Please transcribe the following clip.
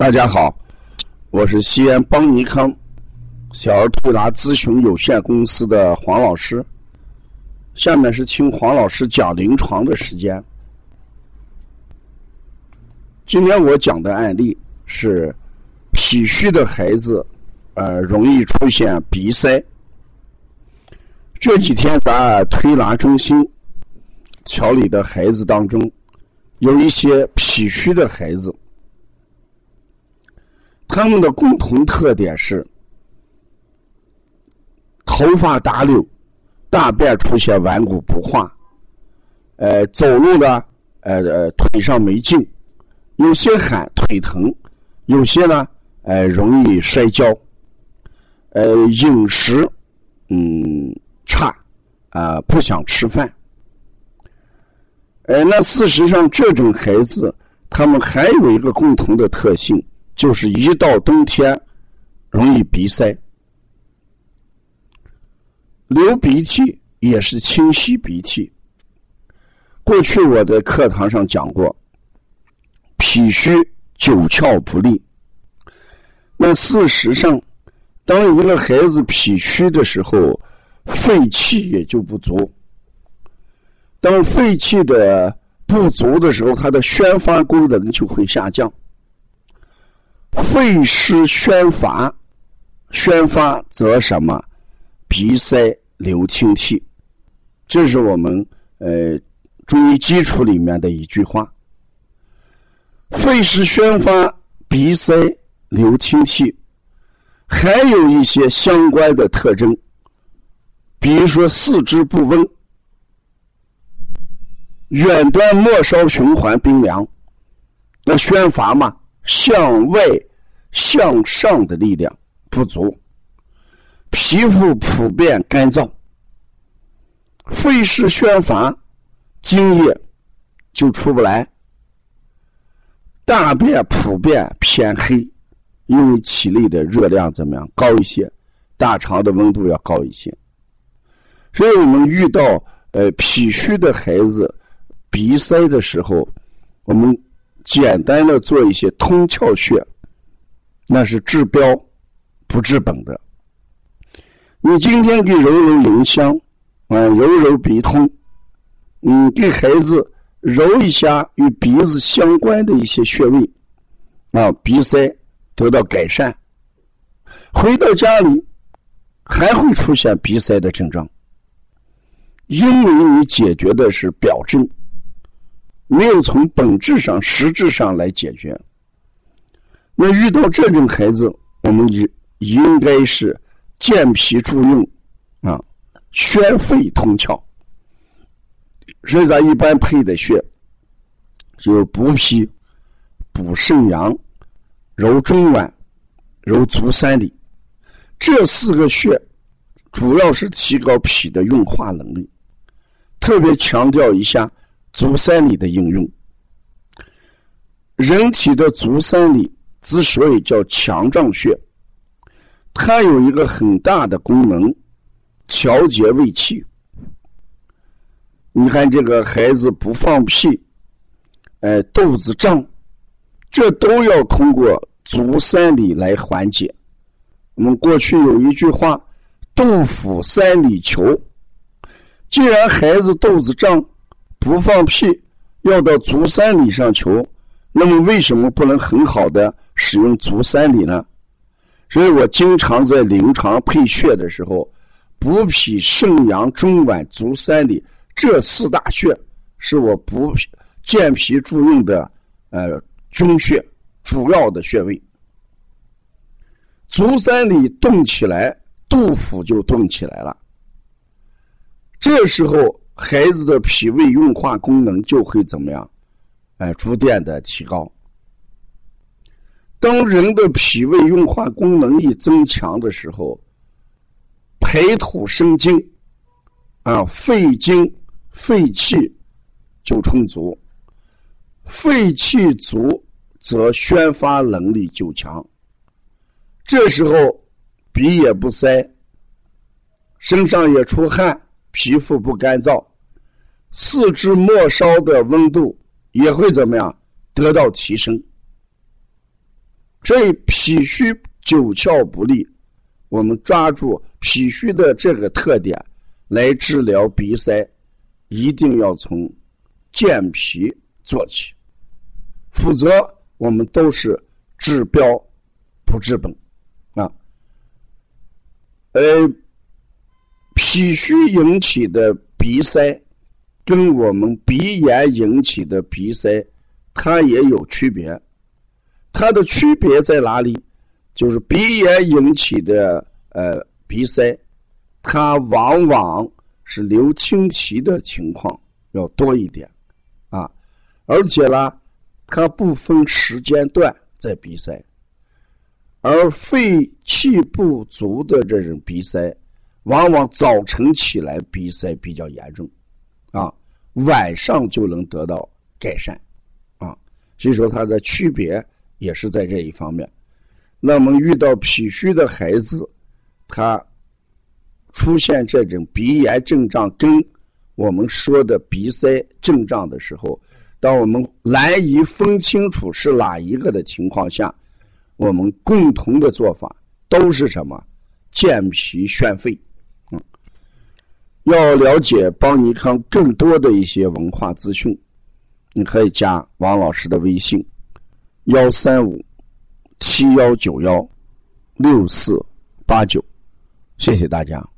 大家好，我是西安邦尼康小儿推拿咨询有限公司的黄老师。下面是听黄老师讲临床的时间。今天我讲的案例是脾虚的孩子，呃，容易出现鼻塞。这几天咱推拿中心调理的孩子当中，有一些脾虚的孩子。他们的共同特点是头发打绺，大便出现顽固不化，呃，走路呢，呃呃，腿上没劲，有些喊腿疼，有些呢，呃，容易摔跤，呃，饮食嗯差，啊，不想吃饭，呃，那事实上这种孩子，他们还有一个共同的特性。就是一到冬天，容易鼻塞，流鼻涕也是清晰鼻涕。过去我在课堂上讲过，脾虚九窍不利。那事实上，当一个孩子脾虚的时候，肺气也就不足。当肺气的不足的时候，他的宣发功能就会下降。肺湿宣发，宣发则什么？鼻塞流清涕，这是我们呃中医基础里面的一句话。肺湿宣发，鼻塞流清涕，还有一些相关的特征，比如说四肢不温，远端末梢循环冰凉，那宣发嘛。向外、向上的力量不足，皮肤普遍干燥，肺湿宣发，津液就出不来，大便普遍偏黑，因为体内的热量怎么样高一些，大肠的温度要高一些，所以我们遇到呃脾虚的孩子鼻塞的时候，我们。简单的做一些通窍穴，那是治标不治本的。你今天给揉揉迎香，啊，揉揉鼻通，嗯，给孩子揉一下与鼻子相关的一些穴位，啊，鼻塞得到改善。回到家里还会出现鼻塞的症状，因为你解决的是表症。没有从本质上、实质上来解决。那遇到这种孩子，我们应应该是健脾助运，啊，宣肺通窍。所以咱一般配的穴，就补脾、补肾阳、揉中脘、揉足三里，这四个穴主要是提高脾的运化能力。特别强调一下。足三里的应用，人体的足三里之所以叫强壮穴，它有一个很大的功能，调节胃气。你看这个孩子不放屁，哎，肚子胀，这都要通过足三里来缓解。我们过去有一句话：“肚腹三里求。”既然孩子肚子胀，不放屁，要到足三里上求，那么为什么不能很好的使用足三里呢？所以我经常在临床配穴的时候，补脾、肾阳、中脘、足三里这四大穴是我补健脾助运的呃军穴，主要的穴位。足三里动起来，肚腹就动起来了。这时候。孩子的脾胃运化功能就会怎么样？哎，逐渐的提高。当人的脾胃运化功能一增强的时候，排土生精，啊，肺精、肺气就充足。肺气足，则宣发能力就强。这时候鼻也不塞，身上也出汗，皮肤不干燥。四肢末梢的温度也会怎么样得到提升？所以脾虚九窍不利，我们抓住脾虚的这个特点来治疗鼻塞，一定要从健脾做起，否则我们都是治标不治本啊。呃，脾虚引起的鼻塞，跟我们鼻炎引起的鼻塞，它也有区别。它的区别在哪里？就是鼻炎引起的呃鼻塞，它往往是流清奇的情况要多一点，啊，而且呢，它不分时间段在鼻塞，而肺气不足的这种鼻塞，往往早晨起来鼻塞比较严重，啊，晚上就能得到改善，啊，所以说它的区别。也是在这一方面，那么遇到脾虚的孩子，他出现这种鼻炎症状跟我们说的鼻塞症状的时候，当我们难以分清楚是哪一个的情况下，我们共同的做法都是什么？健脾宣肺。嗯，要了解邦尼康更多的一些文化资讯，你可以加王老师的微信。幺三五七幺九幺六四八九。谢谢大家。